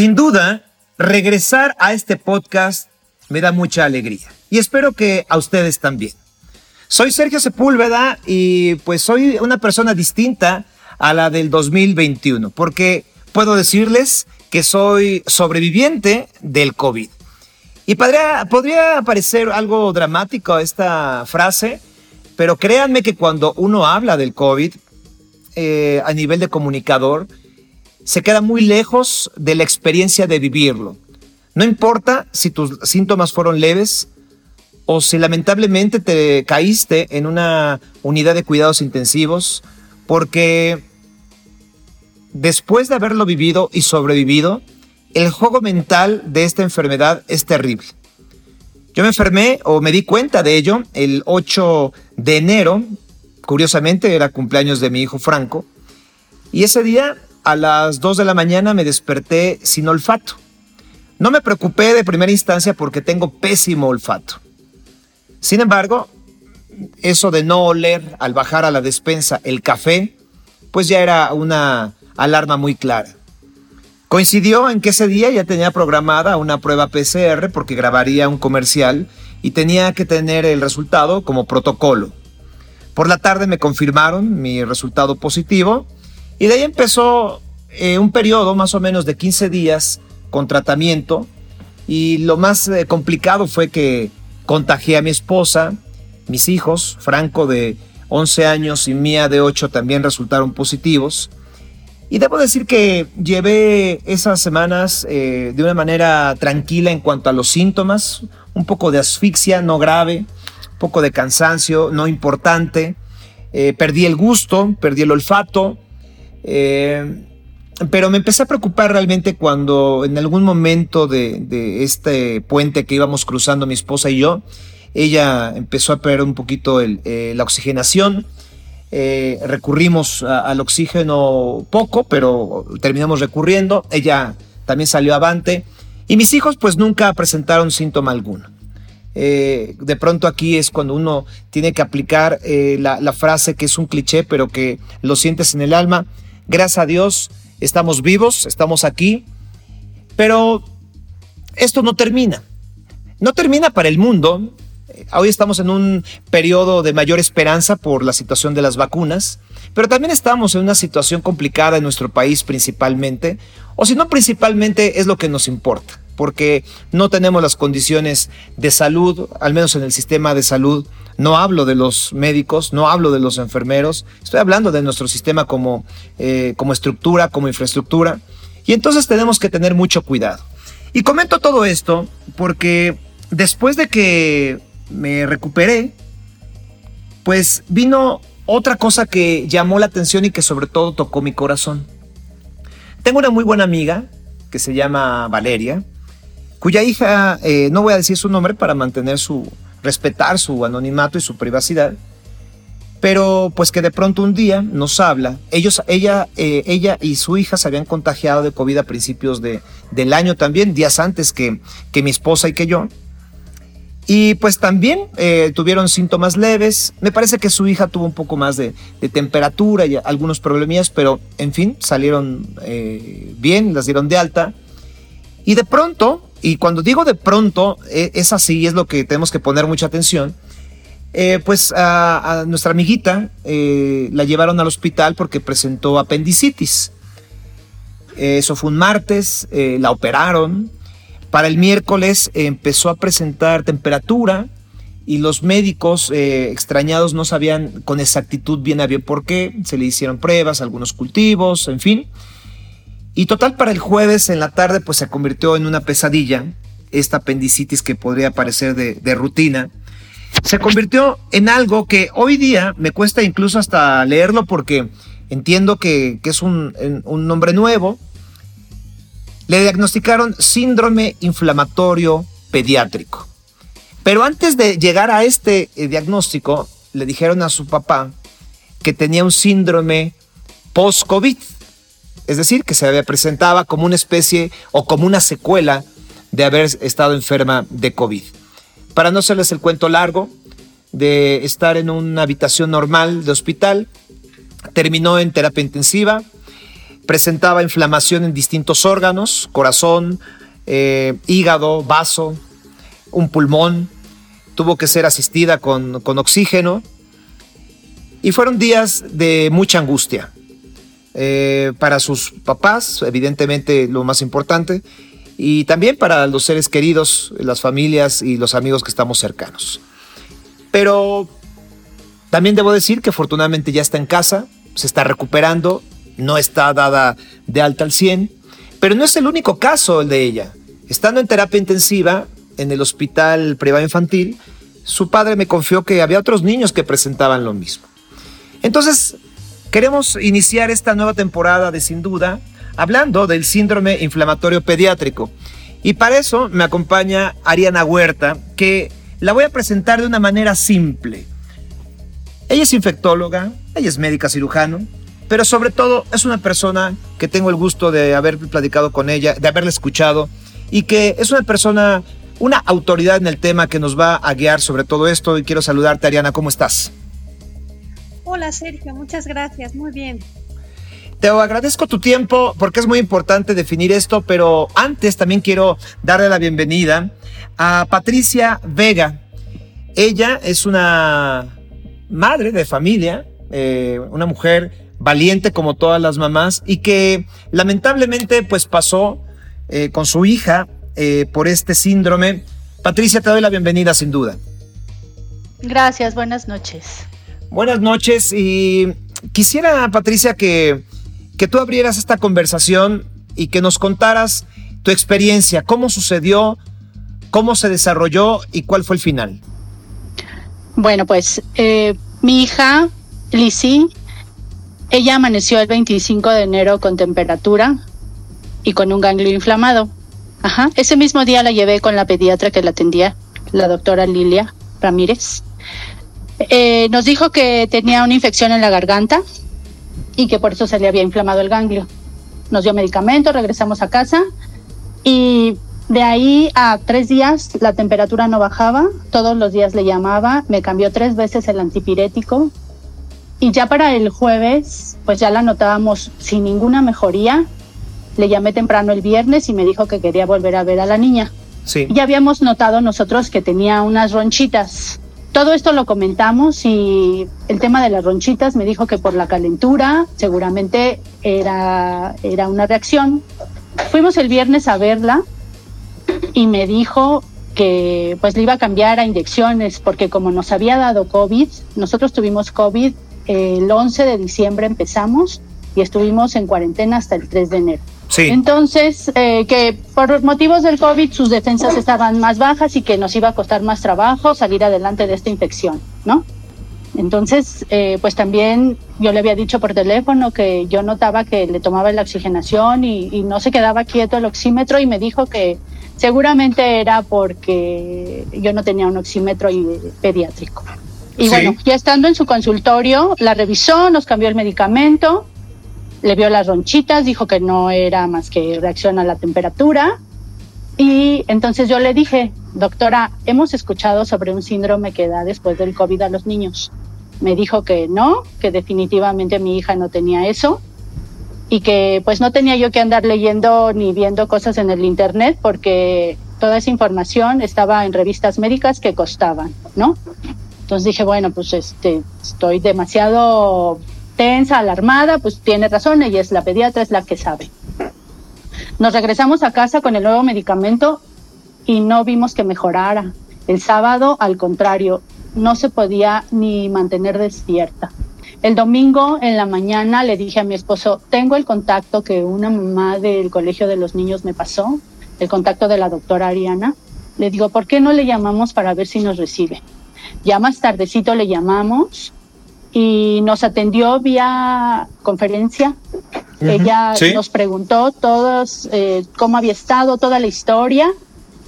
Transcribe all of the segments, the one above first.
Sin duda, regresar a este podcast me da mucha alegría y espero que a ustedes también. Soy Sergio Sepúlveda y pues soy una persona distinta a la del 2021 porque puedo decirles que soy sobreviviente del COVID. Y podría, parecer algo dramático esta frase, pero créanme que cuando uno habla del COVID eh, a nivel de comunicador, se queda muy lejos de la experiencia de vivirlo. No importa si tus síntomas fueron leves o si lamentablemente te caíste en una unidad de cuidados intensivos, porque después de haberlo vivido y sobrevivido, el juego mental de esta enfermedad es terrible. Yo me enfermé o me di cuenta de ello el 8 de enero, curiosamente era cumpleaños de mi hijo Franco, y ese día a las 2 de la mañana me desperté sin olfato. No me preocupé de primera instancia porque tengo pésimo olfato. Sin embargo, eso de no oler al bajar a la despensa el café, pues ya era una alarma muy clara. Coincidió en que ese día ya tenía programada una prueba PCR porque grabaría un comercial y tenía que tener el resultado como protocolo. Por la tarde me confirmaron mi resultado positivo y de ahí empezó eh, un periodo más o menos de 15 días con tratamiento. Y lo más eh, complicado fue que contagié a mi esposa, mis hijos, Franco de 11 años y Mía de 8 también resultaron positivos. Y debo decir que llevé esas semanas eh, de una manera tranquila en cuanto a los síntomas, un poco de asfixia no grave, un poco de cansancio no importante, perdí el gusto, perdí el olfato, eh, pero me empecé a preocupar realmente cuando en algún momento de, este puente que íbamos cruzando mi esposa y yo, ella empezó a perder un poquito eh, la oxigenación. Eh, recurrimos al oxígeno poco, pero terminamos recurriendo. Ella también salió avante. Y mis hijos pues nunca presentaron síntoma alguno. de pronto aquí es cuando uno tiene que aplicar la, la frase que es un cliché, pero que lo sientes en el alma. Gracias a Dios estamos vivos, estamos aquí, pero esto no termina. No termina para el mundo. Hoy estamos en un periodo de mayor esperanza por la situación de las vacunas, pero también estamos en una situación complicada en nuestro país principalmente, o si no principalmente es lo que nos importa, porque no tenemos las condiciones de salud, al menos en el sistema de salud, no hablo de los médicos, no hablo de los enfermeros, estoy hablando de nuestro sistema como, eh, como estructura, como infraestructura. Y entonces tenemos que tener mucho cuidado. Y comento todo esto porque después de que me recuperé, pues vino otra cosa que llamó la atención y que sobre todo tocó mi corazón. Tengo una muy buena amiga que se llama Valeria, cuya hija, eh, no voy a decir su nombre para mantener su, respetar su anonimato y su privacidad, pero pues que de pronto un día nos habla. Ellos, ella, eh, ella y su hija se habían contagiado de COVID a principios de, del año también, días antes que, que mi esposa y que yo. Y pues también eh, tuvieron síntomas leves. Me parece que su hija tuvo un poco más de, temperatura y algunos problemillas, pero en fin, salieron bien, las dieron de alta. Y de pronto, y cuando digo de pronto, e, es así, es lo que tenemos que poner mucha atención. Eh, pues a, nuestra amiguita eh, la llevaron al hospital porque presentó apendicitis. Eso fue un martes, eh, la operaron. Para el miércoles empezó a presentar temperatura y los médicos extrañados no sabían con exactitud bien a bien por qué. Se le hicieron pruebas, algunos cultivos, en fin. Y total, para el jueves en la tarde, pues se convirtió en una pesadilla, esta apendicitis que podría parecer de, rutina. Se convirtió en algo que hoy día me cuesta incluso hasta leerlo porque entiendo que, es un, un nombre nuevo. Le diagnosticaron síndrome inflamatorio pediátrico. Pero antes de llegar a este eh, diagnóstico, le dijeron a su papá que tenía un síndrome post-COVID es decir, que se presentaba como una especie o como una secuela de haber estado enferma de COVID. Para no hacerles el cuento largo, de estar en una habitación normal de hospital, terminó en terapia intensiva, presentaba inflamación en distintos órganos, corazón, eh, hígado, vaso, un pulmón, tuvo que ser asistida con, con oxígeno y fueron días de mucha angustia. Eh, para sus papás, evidentemente lo más importante, y también para los seres queridos, las familias y los amigos que estamos cercanos. Pero también debo decir que afortunadamente ya está en casa, se está recuperando, no está dada de alta al 100, pero no es el único caso el de ella. Estando en terapia intensiva en el hospital privado infantil, su padre me confió que había otros niños que presentaban lo mismo. Entonces, queremos iniciar esta nueva temporada de Sin Duda hablando del síndrome inflamatorio pediátrico. Y para eso me acompaña Ariana Huerta, que la voy a presentar de una manera simple. Ella es infectóloga, ella es médica cirujano, pero sobre todo es una persona que tengo el gusto de haber platicado con ella, de haberla escuchado y que es una persona, una autoridad en el tema que nos va a guiar sobre todo esto. Y quiero saludarte, Ariana, ¿cómo estás? Hola, Sergio, muchas gracias, muy bien. Te agradezco tu tiempo porque es muy importante definir esto, pero antes también quiero darle la bienvenida a Patricia Vega. Ella es una madre de familia, eh, una mujer valiente como todas las mamás y que lamentablemente pues pasó eh, con su hija eh, por este síndrome. Patricia, te doy la bienvenida sin duda. Gracias, buenas noches. Buenas noches y quisiera, Patricia, que, que tú abrieras esta conversación y que nos contaras tu experiencia, cómo sucedió, cómo se desarrolló y cuál fue el final. Bueno, pues eh, mi hija, Lizzie, ella amaneció el 25 de enero con temperatura y con un ganglio inflamado. Ajá. Ese mismo día la llevé con la pediatra que la atendía, la doctora Lilia Ramírez. Eh, nos dijo que tenía una infección en la garganta y que por eso se le había inflamado el ganglio. Nos dio medicamento, regresamos a casa y de ahí a tres días la temperatura no bajaba, todos los días le llamaba, me cambió tres veces el antipirético y ya para el jueves pues ya la notábamos sin ninguna mejoría. Le llamé temprano el viernes y me dijo que quería volver a ver a la niña. Sí. Ya habíamos notado nosotros que tenía unas ronchitas. Todo esto lo comentamos y el tema de las ronchitas me dijo que por la calentura seguramente era, era una reacción. Fuimos el viernes a verla y me dijo que pues le iba a cambiar a inyecciones porque como nos había dado COVID, nosotros tuvimos COVID el 11 de diciembre empezamos y estuvimos en cuarentena hasta el 3 de enero. Sí. Entonces, eh, que por motivos del COVID sus defensas estaban más bajas y que nos iba a costar más trabajo salir adelante de esta infección, ¿no? Entonces, eh, pues también yo le había dicho por teléfono que yo notaba que le tomaba la oxigenación y, y no se quedaba quieto el oxímetro y me dijo que Seguramente era porque yo no tenía un oxímetro pediátrico. Y bueno, ya estando en su consultorio, la revisó, nos cambió el medicamento, le vio las ronchitas, dijo que no era más que reacción a la temperatura. Y entonces yo le dije, doctora, hemos escuchado sobre un síndrome que da después del COVID a los niños. Me dijo que no, que definitivamente mi hija no tenía eso y que pues no tenía yo que andar leyendo ni viendo cosas en el internet porque toda esa información estaba en revistas médicas que costaban, ¿no? Entonces dije, bueno, pues este, estoy demasiado tensa, alarmada, pues tiene razón, ella es la pediatra, es la que sabe. Nos regresamos a casa con el nuevo medicamento y no vimos que mejorara. El sábado, al contrario, no se podía ni mantener despierta. El domingo en la mañana le dije a mi esposo, tengo el contacto que una mamá del colegio de los niños me pasó, el contacto de la doctora Ariana. Le digo, ¿por qué no le llamamos para ver si nos recibe? Ya más tardecito le llamamos y nos atendió vía conferencia. Ella nos preguntó todos eh, cómo había estado, toda la historia.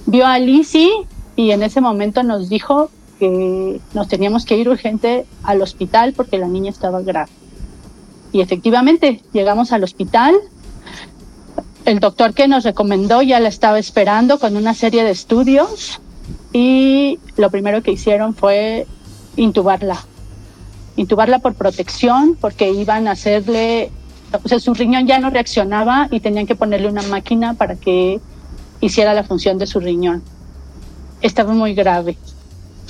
Vio a Lizzie y en ese momento nos dijo que nos teníamos que ir urgente al hospital porque la niña estaba grave. Y efectivamente llegamos al hospital. El doctor que nos recomendó ya la estaba esperando con una serie de estudios y lo primero que hicieron fue intubarla. Intubarla por protección porque iban a hacerle o sea, su riñón ya no reaccionaba y tenían que ponerle una máquina para que hiciera la función de su riñón. Estaba muy grave.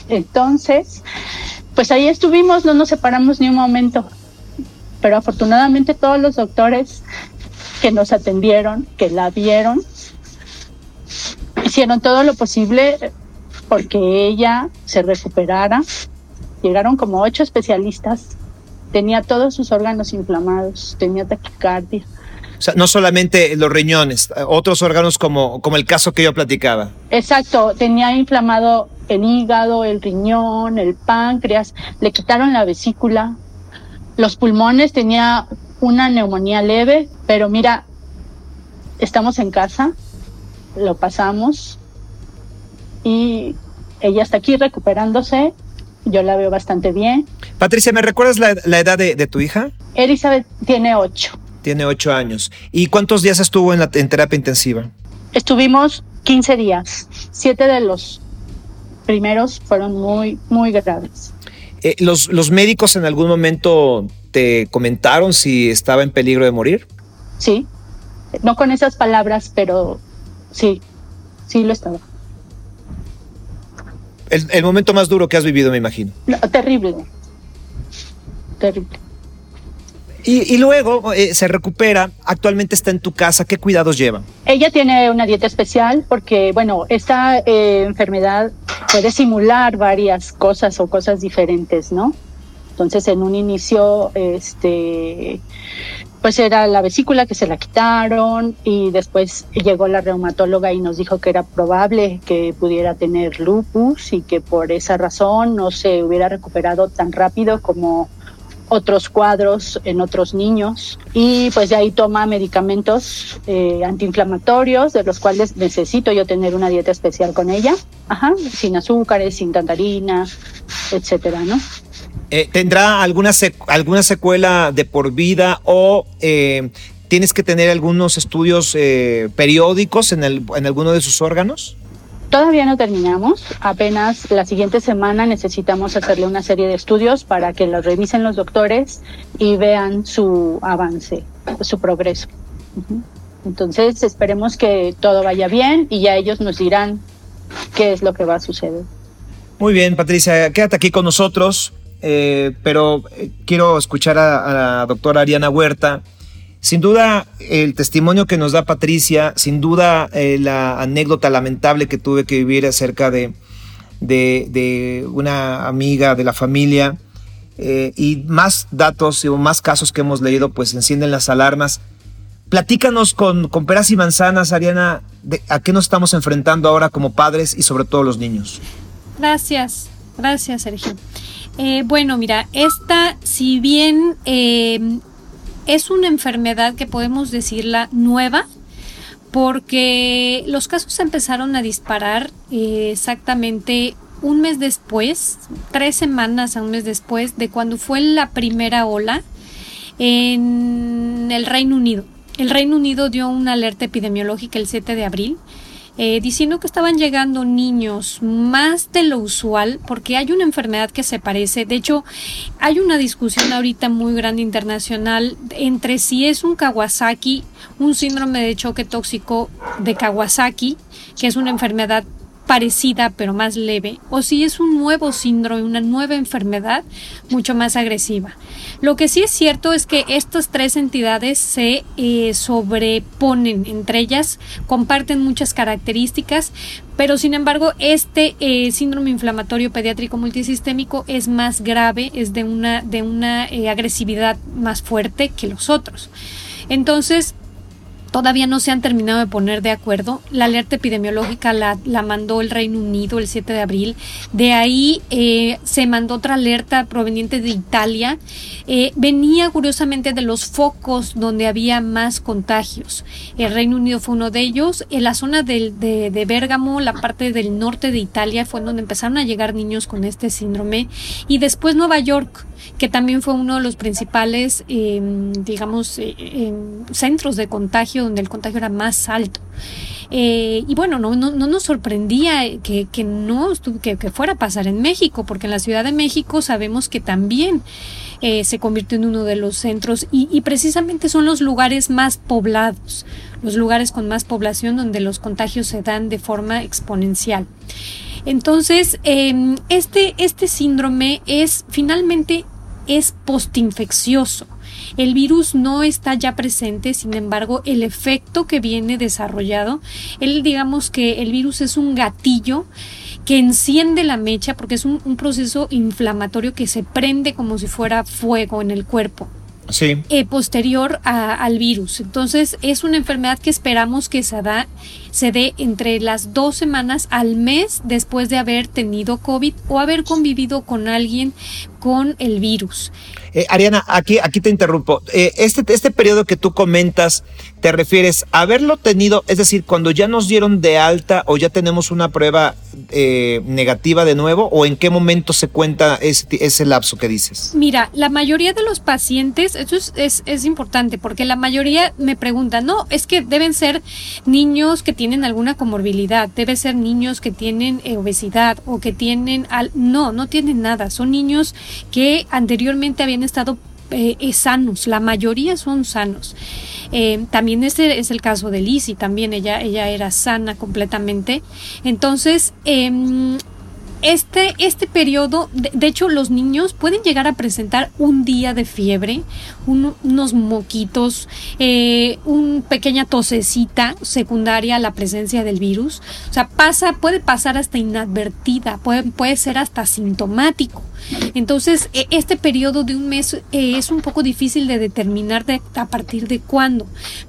Entonces, pues ahí estuvimos, no nos separamos ni un momento. Pero afortunadamente todos los doctores que nos atendieron, que la vieron, hicieron todo lo posible porque ella se recuperara. Llegaron como ocho especialistas tenía todos sus órganos inflamados, tenía taquicardia. O sea, no solamente los riñones, otros órganos como, como el caso que yo platicaba. Exacto, tenía inflamado el hígado, el riñón, el páncreas, le quitaron la vesícula, los pulmones, tenía una neumonía leve, pero mira, estamos en casa, lo pasamos y ella está aquí recuperándose yo la veo bastante bien. Patricia, ¿me recuerdas la, edad de, tu hija? Elizabeth tiene ocho. Tiene ocho años. ¿Y cuántos días estuvo en, la, terapia intensiva? Estuvimos 15 días. Siete de los primeros fueron muy, muy graves. Eh, ¿los, ¿Los médicos en algún momento te comentaron si estaba en peligro de morir? Sí, no con esas palabras, pero sí, sí lo estaba. El, momento más duro que has vivido, me imagino. terrible. Terrible. Y, luego eh, se recupera, actualmente está en tu casa, ¿qué cuidados lleva? Ella tiene una dieta especial porque, bueno, esta eh, enfermedad puede simular varias cosas o cosas diferentes, ¿no? Entonces, en un inicio, este, pues era la vesícula que se la quitaron y después llegó la reumatóloga y nos dijo que era probable que pudiera tener lupus y que por esa razón no se hubiera recuperado tan rápido como otros cuadros en otros niños y pues de ahí toma medicamentos eh, antiinflamatorios de los cuales necesito yo tener una dieta especial con ella, ajá, sin azúcares, sin tantarina, etcétera, ¿no? Eh, ¿Tendrá alguna, alguna secuela de por vida o eh, tienes que tener algunos estudios eh, periódicos en, el, en alguno de sus órganos? Todavía no terminamos, apenas la siguiente semana necesitamos hacerle una serie de estudios para que los revisen los doctores y vean su avance, su progreso. Entonces esperemos que todo vaya bien y ya ellos nos dirán qué es lo que va a suceder. Muy bien, Patricia, quédate aquí con nosotros. Eh, pero eh, quiero escuchar a, la doctora Ariana Huerta. Sin duda, el testimonio que nos da Patricia, sin duda eh, la anécdota lamentable que tuve que vivir acerca de, una amiga de la familia y más datos y más casos que hemos leído, pues encienden las alarmas. Platícanos con, peras y manzanas, Ariana, a qué nos estamos enfrentando ahora como padres y sobre todo los niños. Gracias, gracias, Sergio. Eh, bueno, mira, esta, si bien eh, es una enfermedad que podemos decirla nueva, porque los casos empezaron a disparar eh, exactamente un mes después, tres semanas a un mes después de cuando fue la primera ola en el Reino Unido. El Reino Unido dio una alerta epidemiológica el 7 de abril eh, diciendo que estaban llegando niños más de lo usual porque hay una enfermedad que se parece. De hecho, hay una discusión ahorita muy grande internacional entre si es un Kawasaki, un síndrome de choque tóxico de Kawasaki, que es una enfermedad parecida pero más leve, o si es un nuevo síndrome, una nueva enfermedad mucho más agresiva. Lo que sí es cierto es que estas tres entidades se eh, sobreponen entre ellas, comparten muchas características, pero sin embargo este eh, síndrome inflamatorio pediátrico multisistémico es más grave, es de una, de una eh, agresividad más fuerte que los otros. Entonces, todavía no se han terminado de poner de acuerdo. La alerta epidemiológica la, mandó el Reino Unido el 7 de abril. De ahí eh, se mandó otra alerta proveniente de Italia. Eh, venía curiosamente de los focos donde había más contagios. El Reino Unido fue uno de ellos. En la zona de, de Bérgamo, la parte del norte de Italia, fue donde empezaron a llegar niños con este síndrome. Y después Nueva York que también fue uno de los principales, em, digamos, eh, em, centros de contagio donde el contagio era más alto. Eh, y bueno, no, no, no, nos sorprendía que, que no que, que, fuera a pasar en México, porque en la Ciudad de México sabemos que también eh, se convirtió en uno de los centros y, y precisamente son los lugares más poblados, los lugares con más población donde los contagios se dan de forma exponencial. Entonces, eh, este, este síndrome es finalmente es postinfeccioso. El virus no está ya presente, sin embargo, el efecto que viene desarrollado, él digamos que el virus es un gatillo que enciende la mecha porque es un, un proceso inflamatorio que se prende como si fuera fuego en el cuerpo sí. eh, posterior a, al virus. Entonces es una enfermedad que esperamos que se, da, se dé entre las dos semanas al mes después de haber tenido COVID o haber convivido con alguien con el virus. Eh, Ariana, aquí, aquí te interrumpo. Eh, este, este periodo que tú comentas, ¿te refieres a haberlo tenido, es decir, cuando ya nos dieron de alta o ya tenemos una prueba eh, negativa de nuevo, o en qué momento se cuenta ese, ese lapso que dices? Mira, la mayoría de los pacientes, eso es, es, es importante, porque la mayoría me preguntan, no, es que deben ser niños que tienen alguna comorbilidad, debe ser niños que tienen eh, obesidad o que tienen, al, no, no tienen nada, son niños que anteriormente habían estado eh, sanos, la mayoría son sanos. Eh, también ese es el caso de Lizzie, también ella, ella era sana completamente. Entonces, eh, este, este periodo, de, hecho, los niños pueden llegar a presentar un día de fiebre, un, unos moquitos, eh, una pequeña tosecita secundaria a la presencia del virus. O sea, pasa, puede pasar hasta inadvertida, puede, puede ser hasta sintomático. Entonces, este periodo de un mes eh, es un poco difícil de determinar de, a partir de cuándo,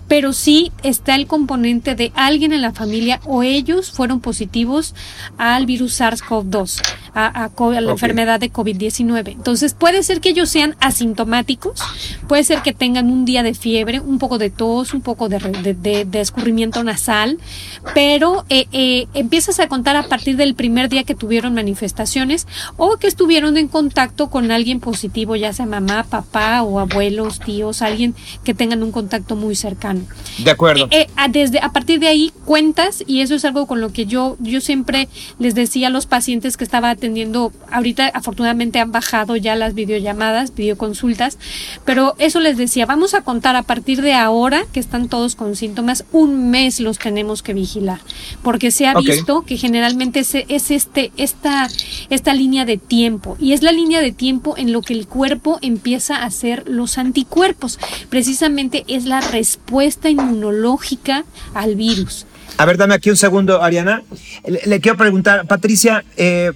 pero sí está el componente de alguien en la familia o ellos fueron positivos al virus SARS-CoV-2, house a, a, a, la okay. enfermedad de COVID-19. Entonces, puede ser que ellos sean asintomáticos, puede ser que tengan un día de fiebre, un poco de tos, un poco de, de, de, de escurrimiento nasal, pero eh, eh, empiezas a contar a partir del primer día que tuvieron manifestaciones o que estuvieron en contacto con alguien positivo, ya sea mamá, papá o abuelos, tíos, alguien que tengan un contacto muy cercano. De acuerdo. Eh, eh, desde a partir de ahí cuentas y eso es algo con lo que yo yo siempre les decía a los pacientes que estaba atendiendo. Ahorita afortunadamente han bajado ya las videollamadas, videoconsultas, pero eso les decía, vamos a contar a partir de ahora que están todos con síntomas, un mes los tenemos que vigilar, porque se ha okay. visto que generalmente es, es este esta esta línea de tiempo y es la línea de tiempo en lo que el cuerpo empieza a hacer los anticuerpos. Precisamente es la respuesta inmunológica al virus. A ver, dame aquí un segundo, Ariana. Le, le quiero preguntar, Patricia, eh,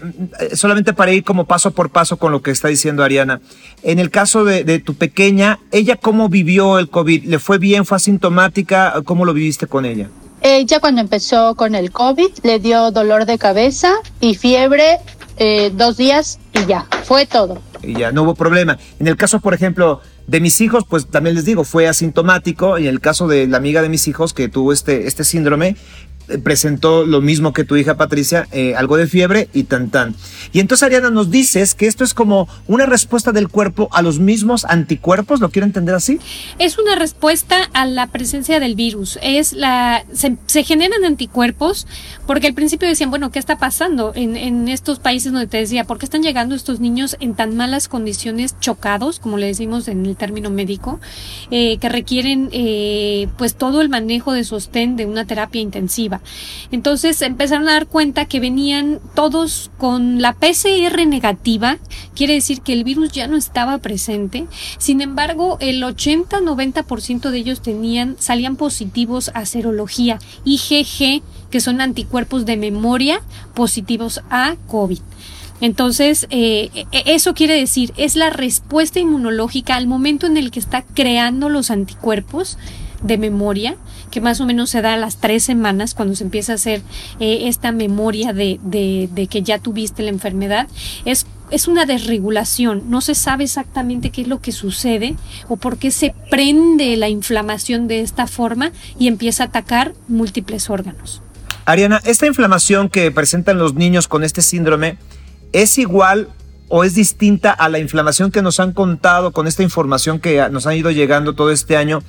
solamente para ir como paso por paso con lo que está diciendo Ariana. En el caso de, de, tu pequeña, ¿ella cómo vivió el COVID? ¿Le fue bien? ¿Fue asintomática? ¿Cómo lo viviste con ella? Ella cuando empezó con el COVID le dio dolor de cabeza y fiebre eh, dos días y ya, fue todo. Y ya, no hubo problema. En el caso, por ejemplo, de mis hijos, pues también les digo, fue asintomático. Y en el caso de la amiga de mis hijos que tuvo este, este síndrome, presentó lo mismo que tu hija Patricia, eh, algo de fiebre y tan tan. Y entonces Ariana nos dices que esto es como una respuesta del cuerpo a los mismos anticuerpos, ¿lo quiero entender así? Es una respuesta a la presencia del virus, es la se generan anticuerpos porque al principio decían, bueno, ¿qué está pasando en, en, estos países donde te decía, por qué están llegando estos niños en tan malas condiciones chocados, como le decimos en el término médico, eh, que requieren eh, pues todo el manejo de sostén de una terapia intensiva? Entonces empezaron a dar cuenta que venían todos con la PCR negativa, quiere decir que el virus ya no estaba presente. Sin embargo, el 80-90% de ellos tenían, salían positivos a serología IgG, que son anticuerpos de memoria positivos a COVID. Entonces, eh, eso quiere decir, es la respuesta inmunológica al momento en el que está creando los anticuerpos de memoria, que más o menos se da a las tres semanas cuando se empieza a hacer eh, esta memoria de, de, de, que ya tuviste la enfermedad, es, es una desregulación, no se sabe exactamente qué es lo que sucede o por qué se prende la inflamación de esta forma y empieza a atacar múltiples órganos. Ariana, esta inflamación que presentan los niños con este síndrome es igual o es distinta a la inflamación que nos han contado con esta información que nos han ido llegando todo este año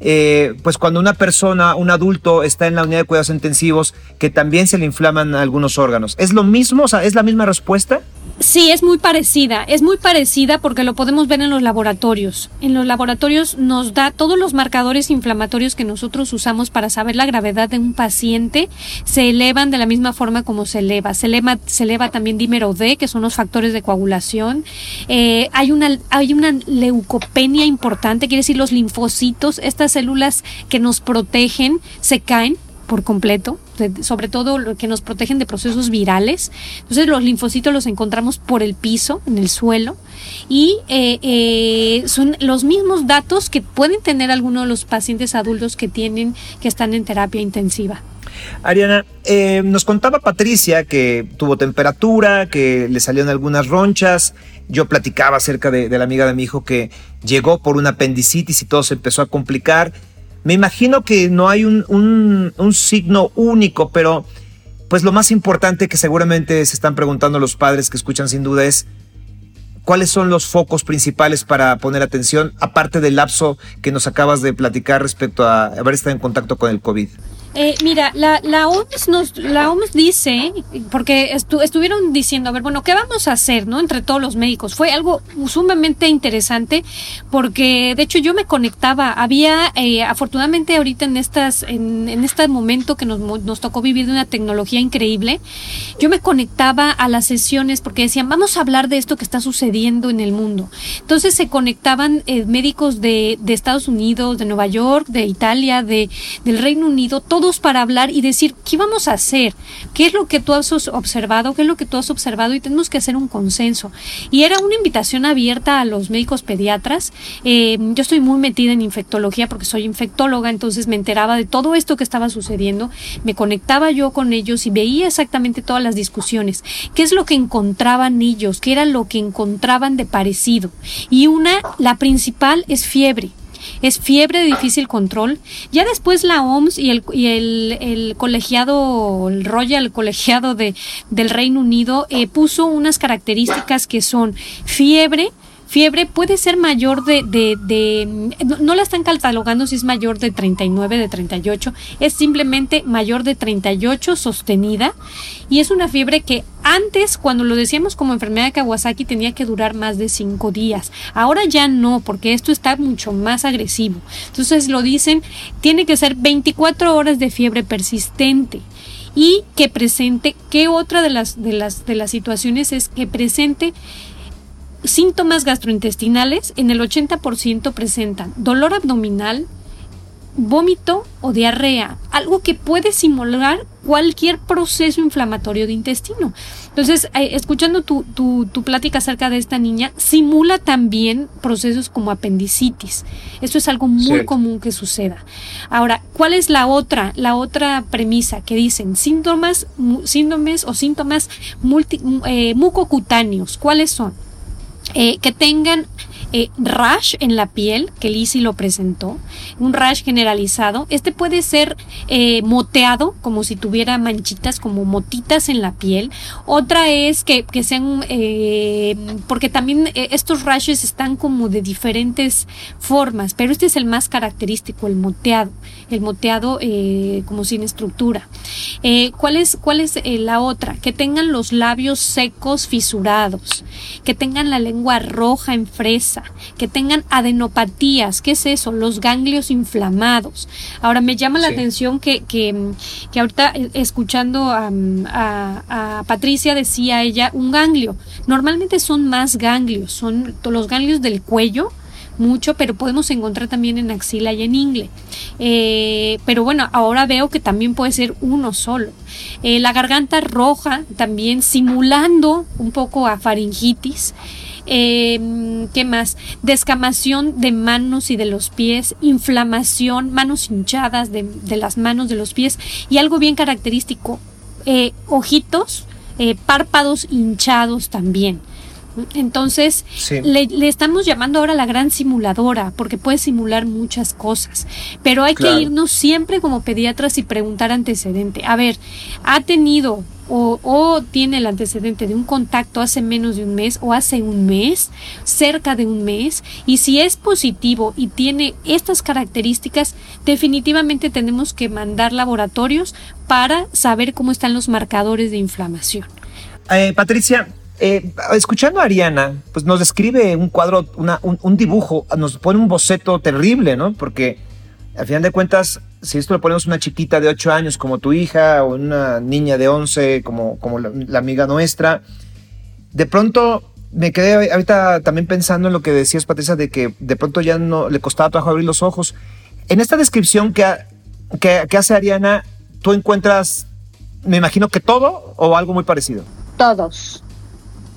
eh, pues cuando una persona, un adulto está en la unidad de cuidados intensivos, que también se le inflaman algunos órganos. ¿Es lo mismo? O sea, ¿es la misma respuesta? Sí, es muy parecida, es muy parecida porque lo podemos ver en los laboratorios. En los laboratorios nos da todos los marcadores inflamatorios que nosotros usamos para saber la gravedad de un paciente, se elevan de la misma forma como se eleva. Se eleva, se eleva también dímero D, que son los factores de coagulación. Eh, hay, una, hay una leucopenia importante, quiere decir los linfocitos, estas células que nos protegen, se caen por completo, sobre todo lo que nos protegen de procesos virales. Entonces los linfocitos los encontramos por el piso, en el suelo, y eh, eh, son los mismos datos que pueden tener algunos de los pacientes adultos que tienen, que están en terapia intensiva. Ariana, eh, nos contaba Patricia que tuvo temperatura, que le salieron algunas ronchas. Yo platicaba acerca de, de la amiga de mi hijo que llegó por una apendicitis y todo se empezó a complicar me imagino que no hay un, signo único, pero pues lo más importante que seguramente se están preguntando los padres que escuchan sin duda es cuáles son los focos principales para poner atención, aparte del lapso que nos acabas de platicar respecto a haber estado en contacto con el COVID. Eh, mira, la, la, OMS nos, la OMS dice, porque estuvieron diciendo, a ver, bueno, ¿qué vamos a hacer, no? Entre todos los médicos. Fue algo sumamente interesante, porque de hecho yo me conectaba, había, eh, afortunadamente ahorita en estas, en, en este momento que nos, nos tocó vivir de una tecnología increíble, yo me conectaba a las sesiones porque decían, vamos a hablar de esto que está sucediendo en el mundo. Entonces se conectaban eh, médicos de, de Estados Unidos, de Nueva York, de Italia, de, del Reino Unido, para hablar y decir, ¿qué vamos a hacer? ¿Qué es lo que tú has observado? ¿Qué es lo que tú has observado? Y tenemos que hacer un consenso. Y era una invitación abierta a los médicos pediatras. Eh, yo estoy muy metida en infectología porque soy infectóloga, entonces me enteraba de todo esto que estaba sucediendo, me conectaba yo con ellos y veía exactamente todas las discusiones. ¿Qué es lo que encontraban ellos? ¿Qué era lo que encontraban de parecido? Y una, la principal es fiebre es fiebre de difícil control. Ya después la OMS y el, y el, colegiado, el Royal Colegiado de, del Reino Unido eh, puso unas características que son fiebre, fiebre puede ser mayor de, no, la están catalogando si es mayor de 39, de 38, es simplemente mayor de 38 sostenida y es una fiebre que antes, cuando lo decíamos como enfermedad de Kawasaki, tenía que durar más de 5 días. Ahora ya no, porque esto está mucho más agresivo. Entonces lo dicen, tiene que ser 24 horas de fiebre persistente y que presente, ¿qué otra de las, de las, de las situaciones es que presente síntomas gastrointestinales en el 80% presentan dolor abdominal, vómito o diarrea, algo que puede simular cualquier proceso inflamatorio de intestino. Entonces, eh, escuchando tu, tu, tu, plática acerca de esta niña, simula también procesos como apendicitis. Esto es algo muy común que suceda. Ahora, ¿cuál es la otra, la otra premisa que dicen? Síntomas, síndromes o síntomas multi, eh, mucocutáneos. ¿Cuáles son? Eh, que tengan eh, rash en la piel, que Lizzie lo presentó, un rash generalizado. Este puede ser eh, moteado, como si tuviera manchitas, como motitas en la piel. Otra es que, que sean, eh, porque también estos rashes están como de diferentes formas, pero este es el más característico, el moteado, el moteado como sin estructura. ¿Cuál es, cuál es la otra? Que tengan los labios secos, fisurados, que tengan la lengua roja en fresa, que tengan adenopatías. ¿Qué es eso? Los ganglios inflamados. Ahora me llama la atención que, que, que, ahorita eh, escuchando a, a, Patricia decía ella un ganglio. Normalmente son más ganglios, son los ganglios del cuello mucho, pero podemos encontrar también en axila y en ingle. Eh, pero bueno, ahora veo que también puede ser uno solo. Eh, la garganta roja, también simulando un poco a faringitis. Eh, ¿Qué más? Descamación de manos y de los pies, inflamación, manos hinchadas de, las manos, de los pies y algo bien característico, eh, ojitos, eh, párpados hinchados también. Entonces, le, estamos llamando ahora la gran simuladora, porque puede simular muchas cosas. Pero hay que irnos siempre como pediatras y preguntar antecedente. A ver, ¿ha tenido o, tiene el antecedente de un contacto hace menos de un mes o hace un mes, cerca de un mes, y si es positivo y tiene estas características, definitivamente tenemos que mandar laboratorios para saber cómo están los marcadores de inflamación. Eh, Patricia, eh, escuchando a Ariana, pues nos describe un cuadro, un, dibujo, nos pone un boceto terrible, ¿no? Porque al final de cuentas, si esto lo ponemos una chiquita de 8 años como tu hija o una niña de 11 como, como la, amiga nuestra, de pronto me quedé ahorita también pensando en lo que decías, Patricia, de que de pronto ya no le costaba trabajo abrir los ojos. En esta descripción que, que, que hace Ariana, tú encuentras, me imagino que todo o algo muy parecido. Todos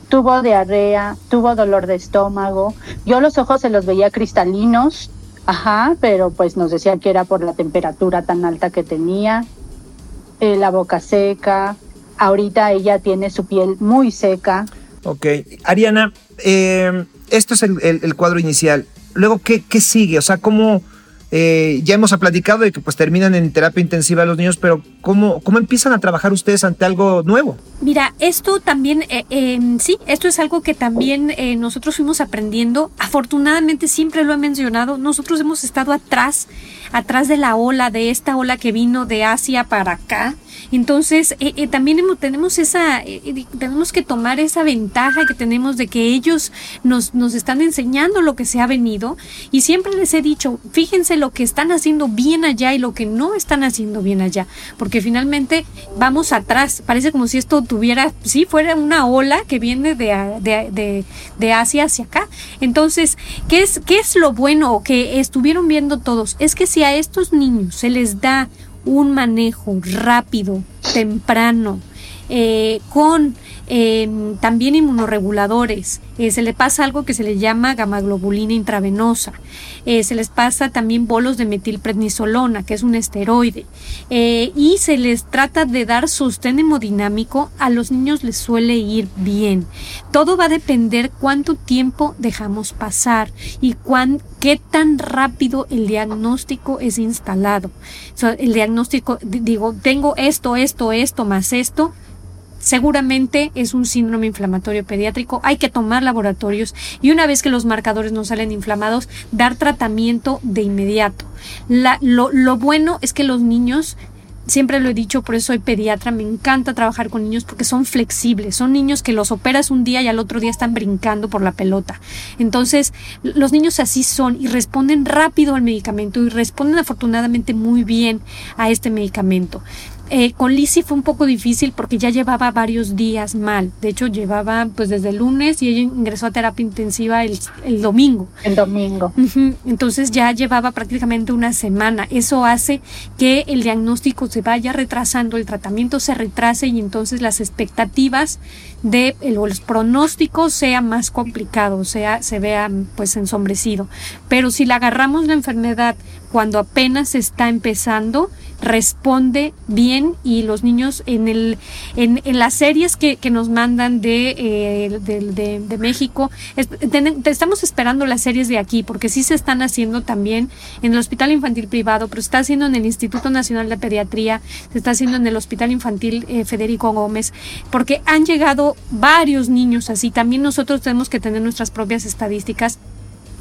tuvo diarrea, tuvo dolor de estómago. Yo los ojos se los veía cristalinos, ajá, pero pues nos decía que era por la temperatura tan alta que tenía, eh, la boca seca. Ahorita ella tiene su piel muy seca. Ok, Ariana, eh, esto es el, cuadro inicial. Luego, ¿qué, ¿qué sigue? O sea, ¿cómo, eh, ya hemos platicado de que pues terminan en terapia intensiva los niños, pero ¿cómo, cómo empiezan a trabajar ustedes ante algo nuevo? Mira, esto también, eh, em, sí, esto es algo que también eh, nosotros fuimos aprendiendo. Afortunadamente, siempre lo he mencionado, nosotros hemos estado atrás, atrás de la ola, de esta ola que vino de Asia para acá. Entonces, también tenemos esa, tenemos que tomar esa ventaja que tenemos de que ellos nos, nos están enseñando lo que se ha venido. Y siempre les he dicho, fíjense lo que están haciendo bien allá y lo que no están haciendo bien allá, porque finalmente vamos atrás, parece como si esto tuviera, si fuera una ola que viene de, de, de, Asia hacia acá. Entonces, ¿qué es, ¿qué es lo bueno que estuvieron viendo todos? Es que si a estos niños se les da un manejo rápido, temprano, eh, con Em, también inmunoreguladores, eh, se le pasa algo que se le llama gamaglobulina intravenosa, eh, se les pasa también bolos de metilprednisolona, que es un esteroide, eh, y se les trata de dar sostén hemodinámico, a los niños les suele ir bien. Todo va a depender cuánto tiempo dejamos pasar y cuán, qué tan rápido el diagnóstico es instalado. el diagnóstico, digo, tengo esto, esto, esto, más esto, seguramente es un síndrome inflamatorio pediátrico. Hay que tomar laboratorios y una vez que los marcadores no salen inflamados, dar tratamiento de inmediato. lo, bueno es que los niños siempre lo he dicho, por eso soy pediatra, me encanta trabajar con niños porque son flexibles, son niños que los operas un día y al otro día están brincando por la pelota. Entonces, los niños así son y responden rápido al medicamento y responden afortunadamente muy bien a este medicamento. Eh, con Lizzie fue un poco difícil porque ya llevaba varios días mal. De hecho, llevaba pues desde el lunes y ella ingresó a terapia intensiva el, domingo. El domingo. Entonces ya llevaba prácticamente una semana. Eso hace que el diagnóstico se vaya retrasando, el tratamiento se retrase y entonces las expectativas de los pronósticos sean más complicados, sea, se vea pues ensombrecido. Pero si la agarramos la enfermedad cuando apenas está empezando, responde bien y los niños en el en, en las series que, que, nos mandan de, eh, de, de, México estamos esperando las series de aquí porque sí se están haciendo también en el hospital infantil privado pero se está haciendo en el Instituto Nacional de Pediatría se está haciendo en el hospital infantil eh, Federico Gómez porque han llegado varios niños así. También nosotros tenemos que tener nuestras propias estadísticas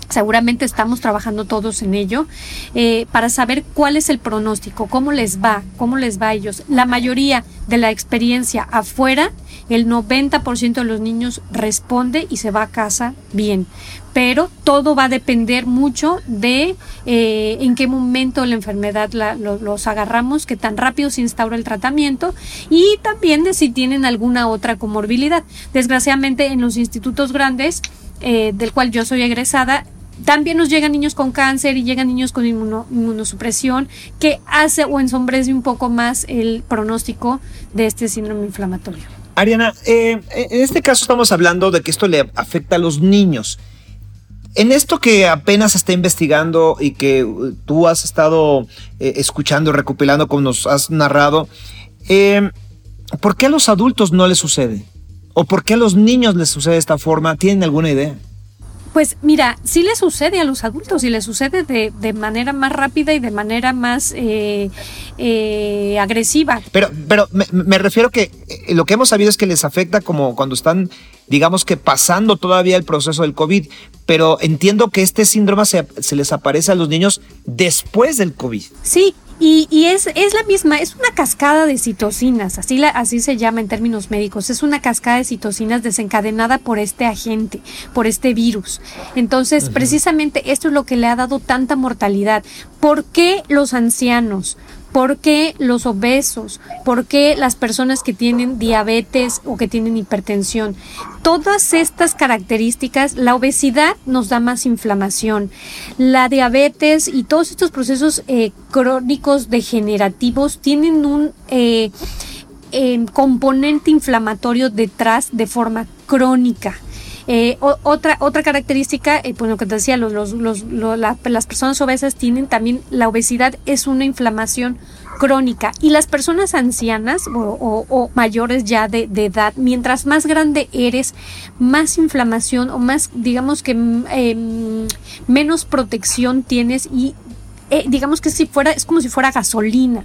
Seguramente estamos trabajando todos en ello eh, para saber cuál es el pronóstico, cómo les va, cómo les va a ellos. La mayoría de la experiencia afuera, el 90% de los niños responde y se va a casa bien. Pero todo va a depender mucho de eh, en qué momento la enfermedad los agarramos, qué tan rápido se instaura el tratamiento y también de si tienen alguna otra comorbilidad. Desgraciadamente en los institutos grandes, eh, del cual yo soy egresada, también nos llegan niños con cáncer y llegan niños con inmunosupresión que hace o ensombrece un poco más el pronóstico de este síndrome inflamatorio. Ariana, eh, en este caso estamos hablando de que esto le afecta a los niños. En esto que apenas está investigando y que uh, tú has estado eh, escuchando, recopilando, como nos has narrado, eh, ¿por qué a los adultos no les sucede? ¿O por qué a los niños les sucede de esta forma? ¿Tienen alguna idea? Pues mira, sí le sucede a los adultos y le sucede de, de manera más rápida y de manera más eh, eh, agresiva. Pero, pero me, me, refiero que eh, lo que hemos sabido es que les afecta como cuando están, digamos que pasando todavía el proceso del COVID, pero entiendo que este síndrome se, se les aparece a los niños después del COVID. Sí, y, y, es, es la misma, es una cascada de citocinas, así, la, así se llama en términos médicos, es una cascada de citocinas desencadenada por este agente, por este virus. Entonces, uh -huh. precisamente esto es lo que le ha dado tanta mortalidad. ¿Por qué los ancianos? ¿Por qué los obesos? ¿Por qué las personas que tienen diabetes o que tienen hipertensión? Todas estas características, la obesidad nos da más inflamación, la diabetes y todos estos procesos eh, crónicos degenerativos tienen un eh, eh, componente inflamatorio detrás de forma crónica. Eh, otra, otra característica, eh, pues lo que te decía, los, los, los, la, las personas obesas tienen también, la obesidad es una inflamación crónica y las personas ancianas o, mayores ya de, edad, mientras más grande eres, más inflamación o más, digamos que eh, menos protección tienes y eh, digamos que si fuera, es como si fuera gasolina.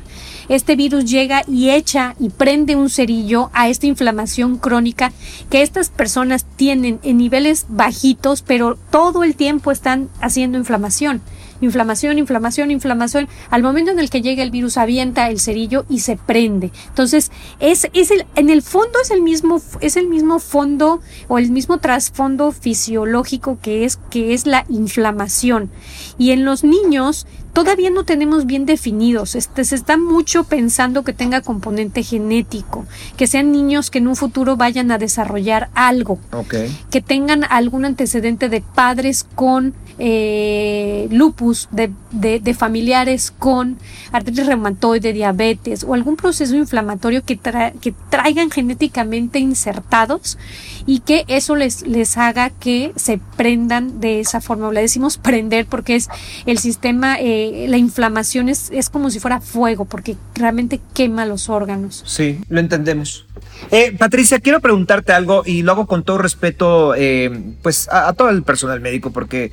Este virus llega y echa y prende un cerillo a esta inflamación crónica que estas personas tienen en niveles bajitos, pero todo el tiempo están haciendo inflamación inflamación, inflamación, inflamación. Al momento en el que llega el virus avienta el cerillo y se prende. Entonces, es, es el, en el fondo es el mismo, es el mismo fondo o el mismo trasfondo fisiológico que es, que es la inflamación. Y en los niños todavía no tenemos bien definidos. Este, se está mucho pensando que tenga componente genético, que sean niños que en un futuro vayan a desarrollar algo, okay. que tengan algún antecedente de padres con eh, lupus, de, de, de, familiares con artritis reumatoide, diabetes o algún proceso inflamatorio que, tra que traigan genéticamente insertados y que eso les, les haga que se prendan de esa forma. Le decimos prender porque es el sistema, eh, la inflamación es, es como si fuera fuego porque realmente quema los órganos. Sí, lo entendemos. Eh, Patricia, quiero preguntarte algo y lo hago con todo respeto eh, pues a, a, todo el personal médico porque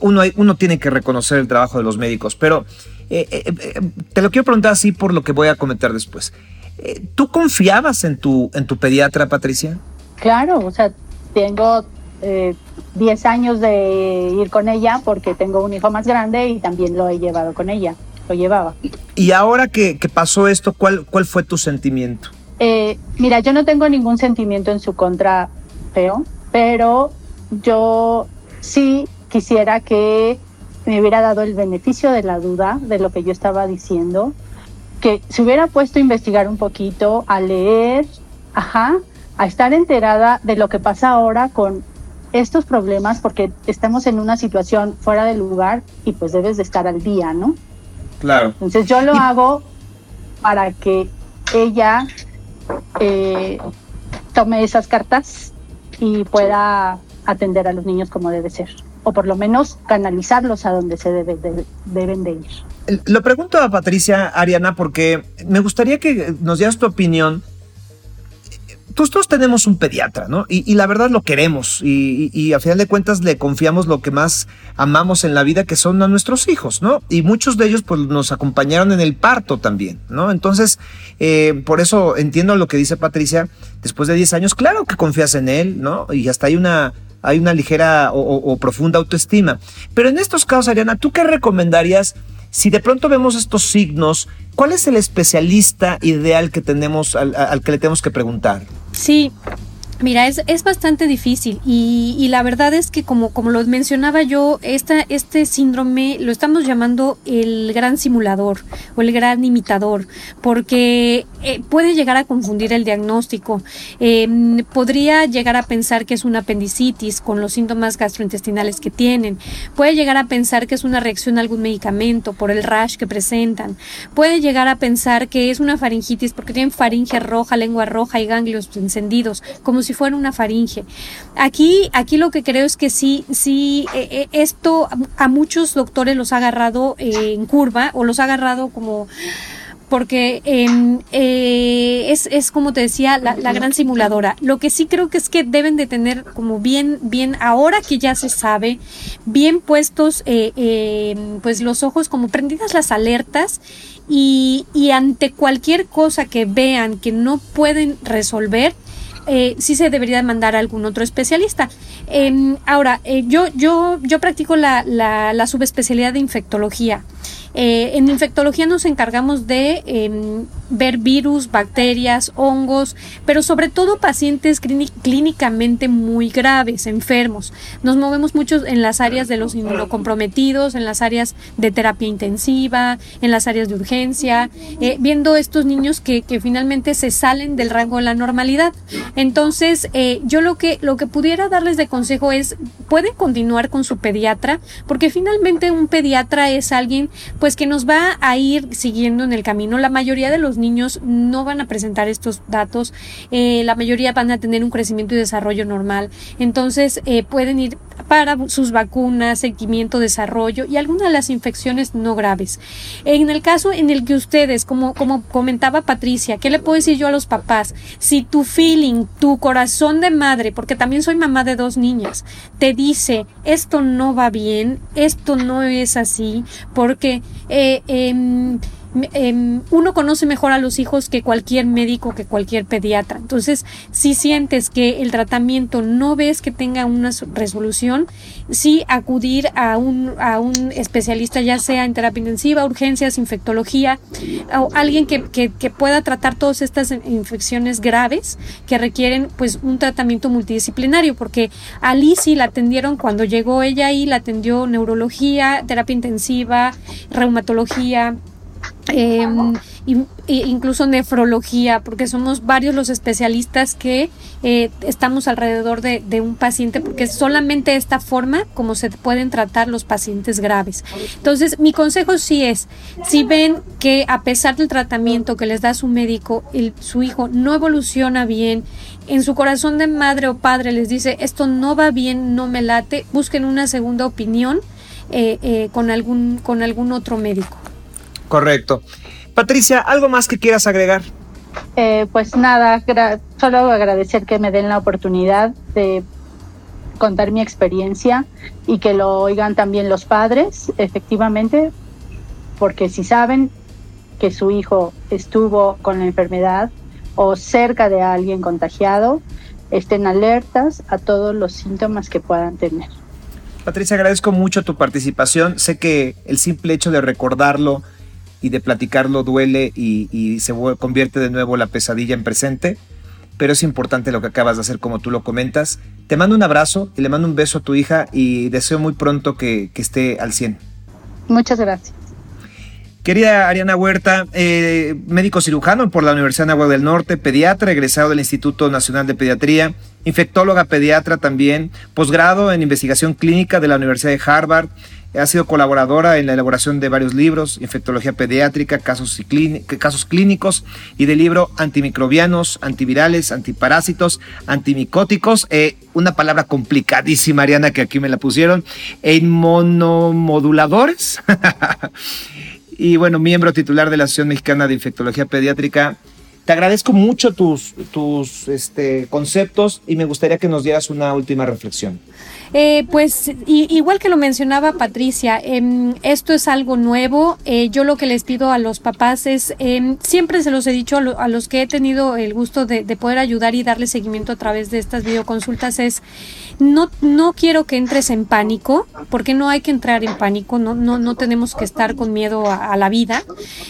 uno, uno tiene que reconocer el trabajo de los médicos, pero eh, eh, te lo quiero preguntar así por lo que voy a comentar después. Eh, ¿Tú confiabas en tu, en tu pediatra, Patricia? Claro, o sea, tengo 10 años de ir con ella porque tengo un hijo más grande y también lo he llevado con ella, lo llevaba. Y ahora que, que pasó esto, ¿cuál, ¿cuál fue tu sentimiento? mira, yo no tengo ningún sentimiento en su contra feo, pero yo sí quisiera que me hubiera dado el beneficio de la duda de lo que yo estaba diciendo, que se hubiera puesto a investigar un poquito, a leer, ajá, a estar enterada de lo que pasa ahora con estos problemas, porque estamos en una situación fuera de lugar y pues debes de estar al día, ¿no? Claro. Entonces yo lo hago para que ella eh, tome esas cartas y pueda atender a los niños como debe ser o por lo menos canalizarlos a donde se debe de, deben de ir. Lo pregunto a Patricia Ariana porque me gustaría que nos dieras tu opinión. Todos, todos tenemos un pediatra, ¿no? Y, la verdad lo queremos y, a final de cuentas le confiamos lo que más amamos en la vida, que son a nuestros hijos, ¿no? Y muchos de ellos pues nos acompañaron en el parto también, ¿no? Entonces, eh, por eso entiendo lo que dice Patricia, después de 10 años, claro que confías en él, ¿no? Y hasta hay una hay una ligera o, o, o, profunda autoestima. Pero en estos casos, Ariana, ¿tú qué recomendarías si de pronto vemos estos signos? ¿Cuál es el especialista ideal que tenemos al, al que le tenemos que preguntar? Sí, Mira, es, es bastante difícil y, la verdad es que como, como lo mencionaba yo, esta, este síndrome lo estamos llamando el gran simulador o el gran imitador porque eh, puede llegar a confundir el diagnóstico. Eh, podría llegar a pensar que es una apendicitis con los síntomas gastrointestinales que tienen. Puede llegar a pensar que es una reacción a algún medicamento por el rash que presentan. Puede llegar a pensar que es una faringitis porque tienen faringe roja, lengua roja y ganglios encendidos, como si fuera una faringe. Aquí, aquí lo que creo es que sí, sí, eh, esto a muchos doctores los ha agarrado eh, en curva o los ha agarrado como porque em, eh, es, es, como te decía, la, gran simuladora. Lo que sí creo que es que deben de tener como bien, bien, ahora que ya se sabe, bien puestos eh, em, pues los ojos, como prendidas las alertas y ante cualquier cosa que vean que no pueden resolver, eh, sí se debería mandar a algún otro especialista. Em, ahora, eh, yo, yo, yo practico la, subespecialidad de infectología. Eh, en infectología nos encargamos de em, ver virus, bacterias, hongos, pero sobre todo pacientes clínicamente muy graves, enfermos. Nos movemos mucho en las áreas de los inmunocomprometidos, en las áreas de terapia intensiva, en las áreas de urgencia, eh, viendo estos niños que, finalmente se salen del rango de la normalidad. Entonces, eh, yo lo que, lo que pudiera darles de consejo es, pueden continuar con su pediatra, porque finalmente un pediatra es alguien, pues que nos va a ir siguiendo en el camino. La mayoría de los niños no van a presentar estos datos, eh, la mayoría van a tener un crecimiento y desarrollo normal. Entonces eh, pueden ir para sus vacunas, seguimiento, desarrollo y algunas de las infecciones no graves. En el caso en el que ustedes, como, como comentaba Patricia, ¿qué le puedo decir yo a los papás? Si tu feeling, tu corazón de madre, porque también soy mamá de dos niñas, te dice esto no va bien, esto no es así, porque eh, em, em, uno conoce mejor a los hijos que cualquier médico, que cualquier pediatra. Entonces, si sientes que el tratamiento no ves que tenga una resolución, sí acudir a un, a un especialista, ya sea en terapia intensiva, urgencias, infectología, o alguien que, que, que pueda tratar todas estas infecciones graves que requieren pues un tratamiento multidisciplinario, porque a Lizzie la atendieron cuando llegó ella ahí, la atendió neurología, terapia intensiva, reumatología, eh, incluso nefrología, porque somos varios los especialistas que eh, estamos alrededor de, de, un paciente, porque es solamente esta forma como se pueden tratar los pacientes graves. Entonces, mi consejo sí es, si ven que a pesar del tratamiento que les da su médico, el, su hijo no evoluciona bien, en su corazón de madre o padre les dice, esto no va bien, no me late, busquen una segunda opinión eh, eh, con, algún, con algún otro médico. Correcto. Patricia, ¿algo más que quieras agregar? Eh, pues nada, solo agradecer que me den la oportunidad de contar mi experiencia y que lo oigan también los padres, efectivamente, porque si saben que su hijo estuvo con la enfermedad o cerca de alguien contagiado, estén alertas a todos los síntomas que puedan tener. Patricia, agradezco mucho tu participación. Sé que el simple hecho de recordarlo y de platicarlo duele y, y, se convierte de nuevo la pesadilla en presente, pero es importante lo que acabas de hacer como tú lo comentas. Te mando un abrazo y le mando un beso a tu hija y deseo muy pronto que, que esté al 100. Muchas gracias. Querida Ariana Huerta, eh, médico cirujano por la Universidad de Agua del Norte, pediatra, egresado del Instituto Nacional de Pediatría, infectóloga pediatra también, posgrado en investigación clínica de la Universidad de Harvard, ha sido colaboradora en la elaboración de varios libros, infectología pediátrica, casos, clínicos y del libro antimicrobianos, antivirales, antiparásitos, antimicóticos, eh, una palabra complicadísima, Ariana, que aquí me la pusieron, en monomoduladores. y bueno, miembro titular de la Asociación Mexicana de Infectología Pediátrica. Te agradezco mucho tus, tus este, conceptos y me gustaría que nos dieras una última reflexión. Eh, pues igual que lo mencionaba Patricia, eh, esto es algo nuevo. Eh, yo lo que les pido a los papás es, em, siempre se los he dicho a, los que he tenido el gusto de, de, poder ayudar y darle seguimiento a través de estas videoconsultas, es no, no quiero que entres en pánico, porque no hay que entrar en pánico, no, no, no tenemos que estar con miedo a, la vida.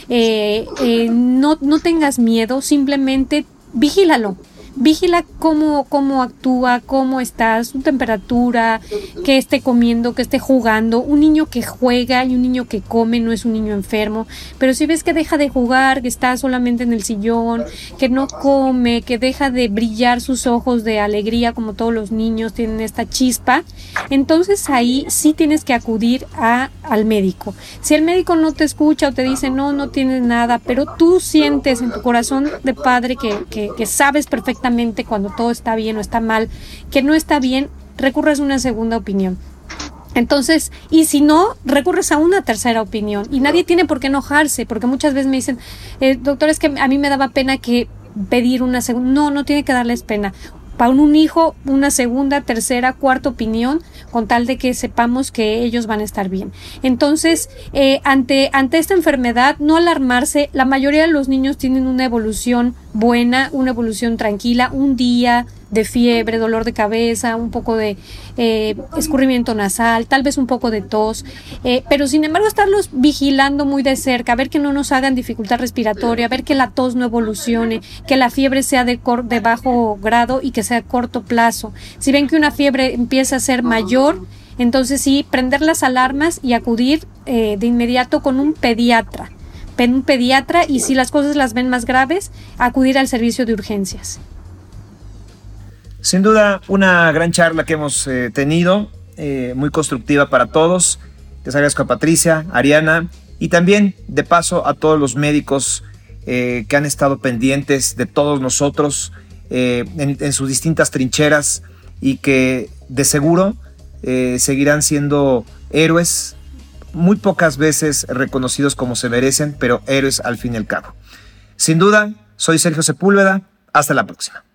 Eh, no, no tengas miedo, simplemente vigílalo vigila cómo, cómo actúa, cómo está, su temperatura, que esté comiendo, que esté jugando. Un niño que juega y un niño que come no es un niño enfermo. Pero si ves que deja de jugar, que está solamente en el sillón, que no come, que deja de brillar sus ojos de alegría como todos los niños tienen esta chispa, entonces ahí sí tienes que acudir a, al médico. Si el médico no te escucha o te dice no, no tienes nada, pero tú sientes en tu corazón de padre que, que, que sabes perfectamente cuando todo está bien o está mal, que no está bien, recurres a una segunda opinión. Entonces, y si no, recurres a una tercera opinión. Y nadie tiene por qué enojarse, porque muchas veces me dicen, eh, doctor, es que a mí me daba pena que pedir una segunda. No, no tiene que darles pena para un hijo una segunda, tercera, cuarta opinión con tal de que sepamos que ellos van a estar bien. Entonces, eh, ante, ante esta enfermedad, no alarmarse, la mayoría de los niños tienen una evolución buena, una evolución tranquila, un día, de fiebre, dolor de cabeza, un poco de eh, escurrimiento nasal, tal vez un poco de tos, eh, pero sin embargo estarlos vigilando muy de cerca, ver que no nos hagan dificultad respiratoria, ver que la tos no evolucione, que la fiebre sea de, de bajo grado y que sea a corto plazo. Si ven que una fiebre empieza a ser mayor, entonces sí, prender las alarmas y acudir eh, de inmediato con un pediatra un pediatra y si las cosas las ven más graves, acudir al servicio de urgencias. Sin duda, una gran charla que hemos eh, tenido, eh, muy constructiva para todos. Les agradezco a Patricia, Ariana y también, de paso, a todos los médicos eh, que han estado pendientes de todos nosotros en, en, sus distintas trincheras y que de seguro seguirán siendo héroes, muy pocas veces reconocidos como se merecen, pero héroes al fin y al cabo. Sin duda, soy Sergio Sepúlveda. Hasta la próxima.